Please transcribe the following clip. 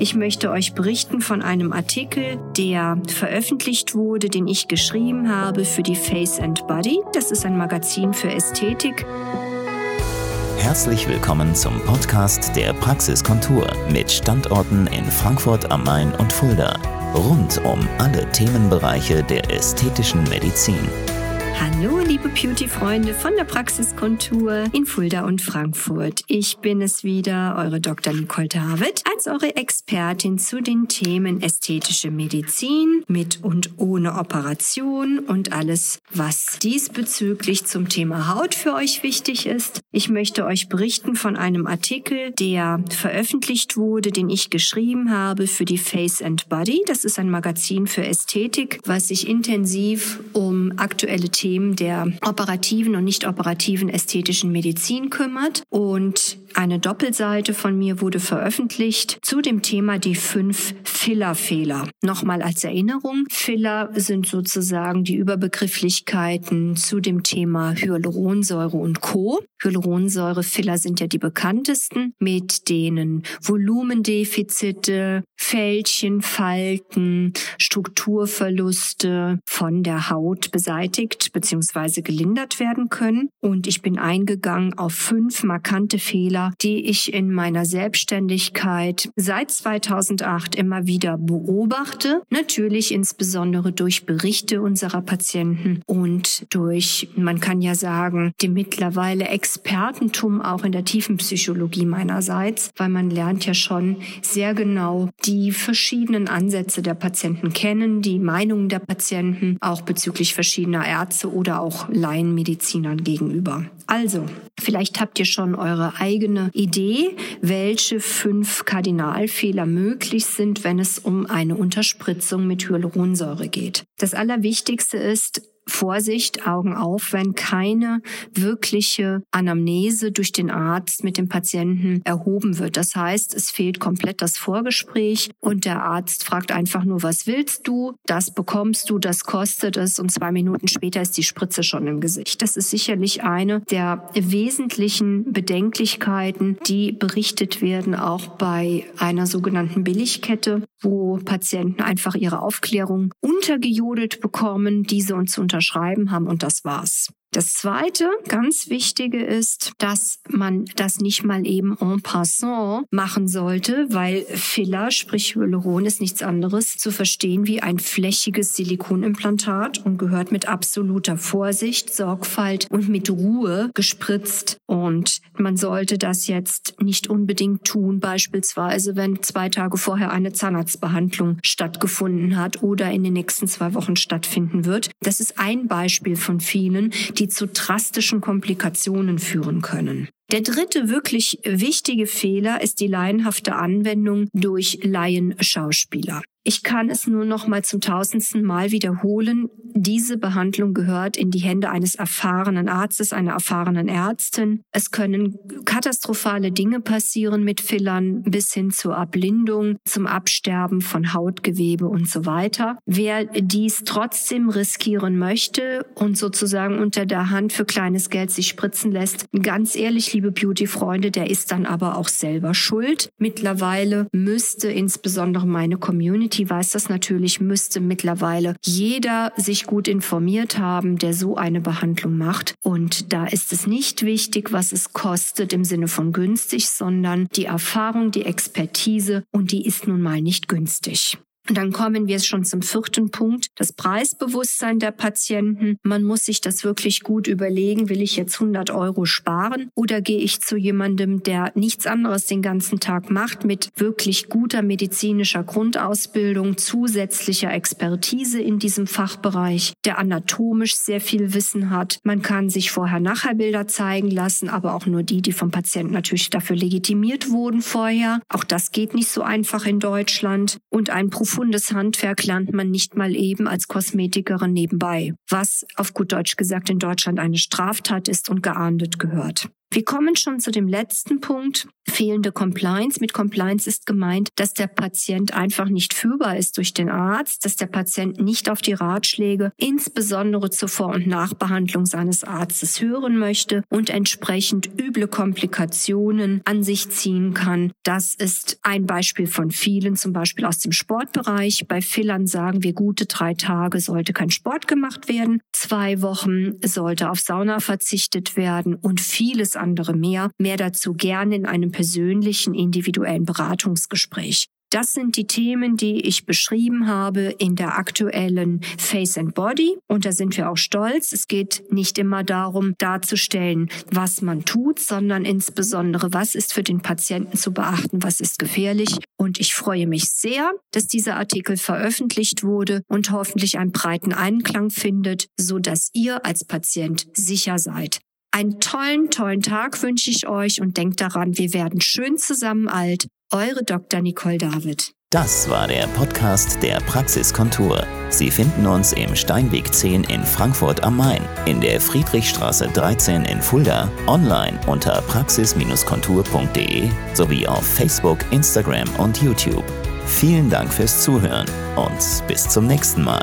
Ich möchte euch berichten von einem Artikel, der veröffentlicht wurde, den ich geschrieben habe für die Face and Body. Das ist ein Magazin für Ästhetik. Herzlich willkommen zum Podcast der Praxiskontur mit Standorten in Frankfurt am Main und Fulda. Rund um alle Themenbereiche der ästhetischen Medizin. Hallo, liebe Beauty-Freunde von der Praxiskontur in Fulda und Frankfurt. Ich bin es wieder, eure Dr. Nicole David, als eure Expertin zu den Themen ästhetische Medizin mit und ohne Operation und alles, was diesbezüglich zum Thema Haut für euch wichtig ist. Ich möchte euch berichten von einem Artikel, der veröffentlicht wurde, den ich geschrieben habe für die Face and Body. Das ist ein Magazin für Ästhetik, was sich intensiv um aktuelle Themen Themen der operativen und nicht operativen ästhetischen Medizin kümmert. Und eine Doppelseite von mir wurde veröffentlicht zu dem Thema die fünf Filler-Fehler. Nochmal als Erinnerung, Filler sind sozusagen die Überbegrifflichkeiten zu dem Thema Hyaluronsäure und Co. Hyaluronsäure-Filler sind ja die bekanntesten, mit denen Volumendefizite, Fältchen, Falten, Strukturverluste von der Haut beseitigt bzw. gelindert werden können. Und ich bin eingegangen auf fünf markante Fehler, die ich in meiner Selbstständigkeit seit 2008 immer wieder beobachte. Natürlich insbesondere durch Berichte unserer Patienten und durch, man kann ja sagen, die mittlerweile Expertentum auch in der tiefen Psychologie meinerseits, weil man lernt ja schon sehr genau die verschiedenen Ansätze der Patienten kennen, die Meinungen der Patienten auch bezüglich verschiedener Ärzte oder auch Laienmedizinern gegenüber. Also, vielleicht habt ihr schon eure eigene Idee, welche fünf Kardinalfehler möglich sind, wenn es um eine Unterspritzung mit Hyaluronsäure geht. Das Allerwichtigste ist, Vorsicht, Augen auf, wenn keine wirkliche Anamnese durch den Arzt mit dem Patienten erhoben wird. Das heißt, es fehlt komplett das Vorgespräch und der Arzt fragt einfach nur, was willst du? Das bekommst du, das kostet es und zwei Minuten später ist die Spritze schon im Gesicht. Das ist sicherlich eine der wesentlichen Bedenklichkeiten, die berichtet werden, auch bei einer sogenannten Billigkette, wo Patienten einfach ihre Aufklärung untergejodelt bekommen, diese uns zu unterschreiben haben und das war's. Das zweite, ganz wichtige ist, dass man das nicht mal eben en passant machen sollte, weil Filler, sprich Hyaluron, ist nichts anderes zu verstehen wie ein flächiges Silikonimplantat und gehört mit absoluter Vorsicht, Sorgfalt und mit Ruhe gespritzt. Und man sollte das jetzt nicht unbedingt tun, beispielsweise wenn zwei Tage vorher eine Zahnarztbehandlung stattgefunden hat oder in den nächsten zwei Wochen stattfinden wird. Das ist ein Beispiel von vielen, die zu drastischen Komplikationen führen können. Der dritte wirklich wichtige Fehler ist die laienhafte Anwendung durch Laienschauspieler. Ich kann es nur noch mal zum tausendsten Mal wiederholen. Diese Behandlung gehört in die Hände eines erfahrenen Arztes, einer erfahrenen Ärztin. Es können katastrophale Dinge passieren mit Fillern bis hin zur Ablindung, zum Absterben von Hautgewebe und so weiter. Wer dies trotzdem riskieren möchte und sozusagen unter der Hand für kleines Geld sich spritzen lässt, ganz ehrlich, liebe Beauty-Freunde, der ist dann aber auch selber schuld. Mittlerweile müsste insbesondere meine Community Community weiß das natürlich, müsste mittlerweile jeder sich gut informiert haben, der so eine Behandlung macht. Und da ist es nicht wichtig, was es kostet im Sinne von günstig, sondern die Erfahrung, die Expertise und die ist nun mal nicht günstig. Und dann kommen wir schon zum vierten Punkt, das Preisbewusstsein der Patienten. Man muss sich das wirklich gut überlegen, will ich jetzt 100 Euro sparen oder gehe ich zu jemandem, der nichts anderes den ganzen Tag macht, mit wirklich guter medizinischer Grundausbildung, zusätzlicher Expertise in diesem Fachbereich, der anatomisch sehr viel Wissen hat. Man kann sich vorher-nachher-Bilder zeigen lassen, aber auch nur die, die vom Patienten natürlich dafür legitimiert wurden vorher. Auch das geht nicht so einfach in Deutschland. Und ein Profil profundes Handwerk lernt man nicht mal eben als Kosmetikerin nebenbei, was auf gut Deutsch gesagt in Deutschland eine Straftat ist und geahndet gehört. Wir kommen schon zu dem letzten Punkt, fehlende Compliance. Mit Compliance ist gemeint, dass der Patient einfach nicht führbar ist durch den Arzt, dass der Patient nicht auf die Ratschläge, insbesondere zur Vor- und Nachbehandlung seines Arztes hören möchte und entsprechend üble Komplikationen an sich ziehen kann. Das ist ein Beispiel von vielen, zum Beispiel aus dem Sportbereich. Bei Fillern sagen wir, gute drei Tage sollte kein Sport gemacht werden, zwei Wochen sollte auf Sauna verzichtet werden und vieles andere mehr. Mehr dazu gerne in einem persönlichen, individuellen Beratungsgespräch. Das sind die Themen, die ich beschrieben habe in der aktuellen Face and Body. Und da sind wir auch stolz. Es geht nicht immer darum, darzustellen, was man tut, sondern insbesondere, was ist für den Patienten zu beachten, was ist gefährlich. Und ich freue mich sehr, dass dieser Artikel veröffentlicht wurde und hoffentlich einen breiten Einklang findet, so dass ihr als Patient sicher seid. Einen tollen, tollen Tag wünsche ich euch und denkt daran, wir werden schön zusammen alt. Eure Dr. Nicole David. Das war der Podcast der Praxiskontur. Sie finden uns im Steinweg 10 in Frankfurt am Main, in der Friedrichstraße 13 in Fulda, online unter praxis-kontur.de sowie auf Facebook, Instagram und YouTube. Vielen Dank fürs Zuhören und bis zum nächsten Mal.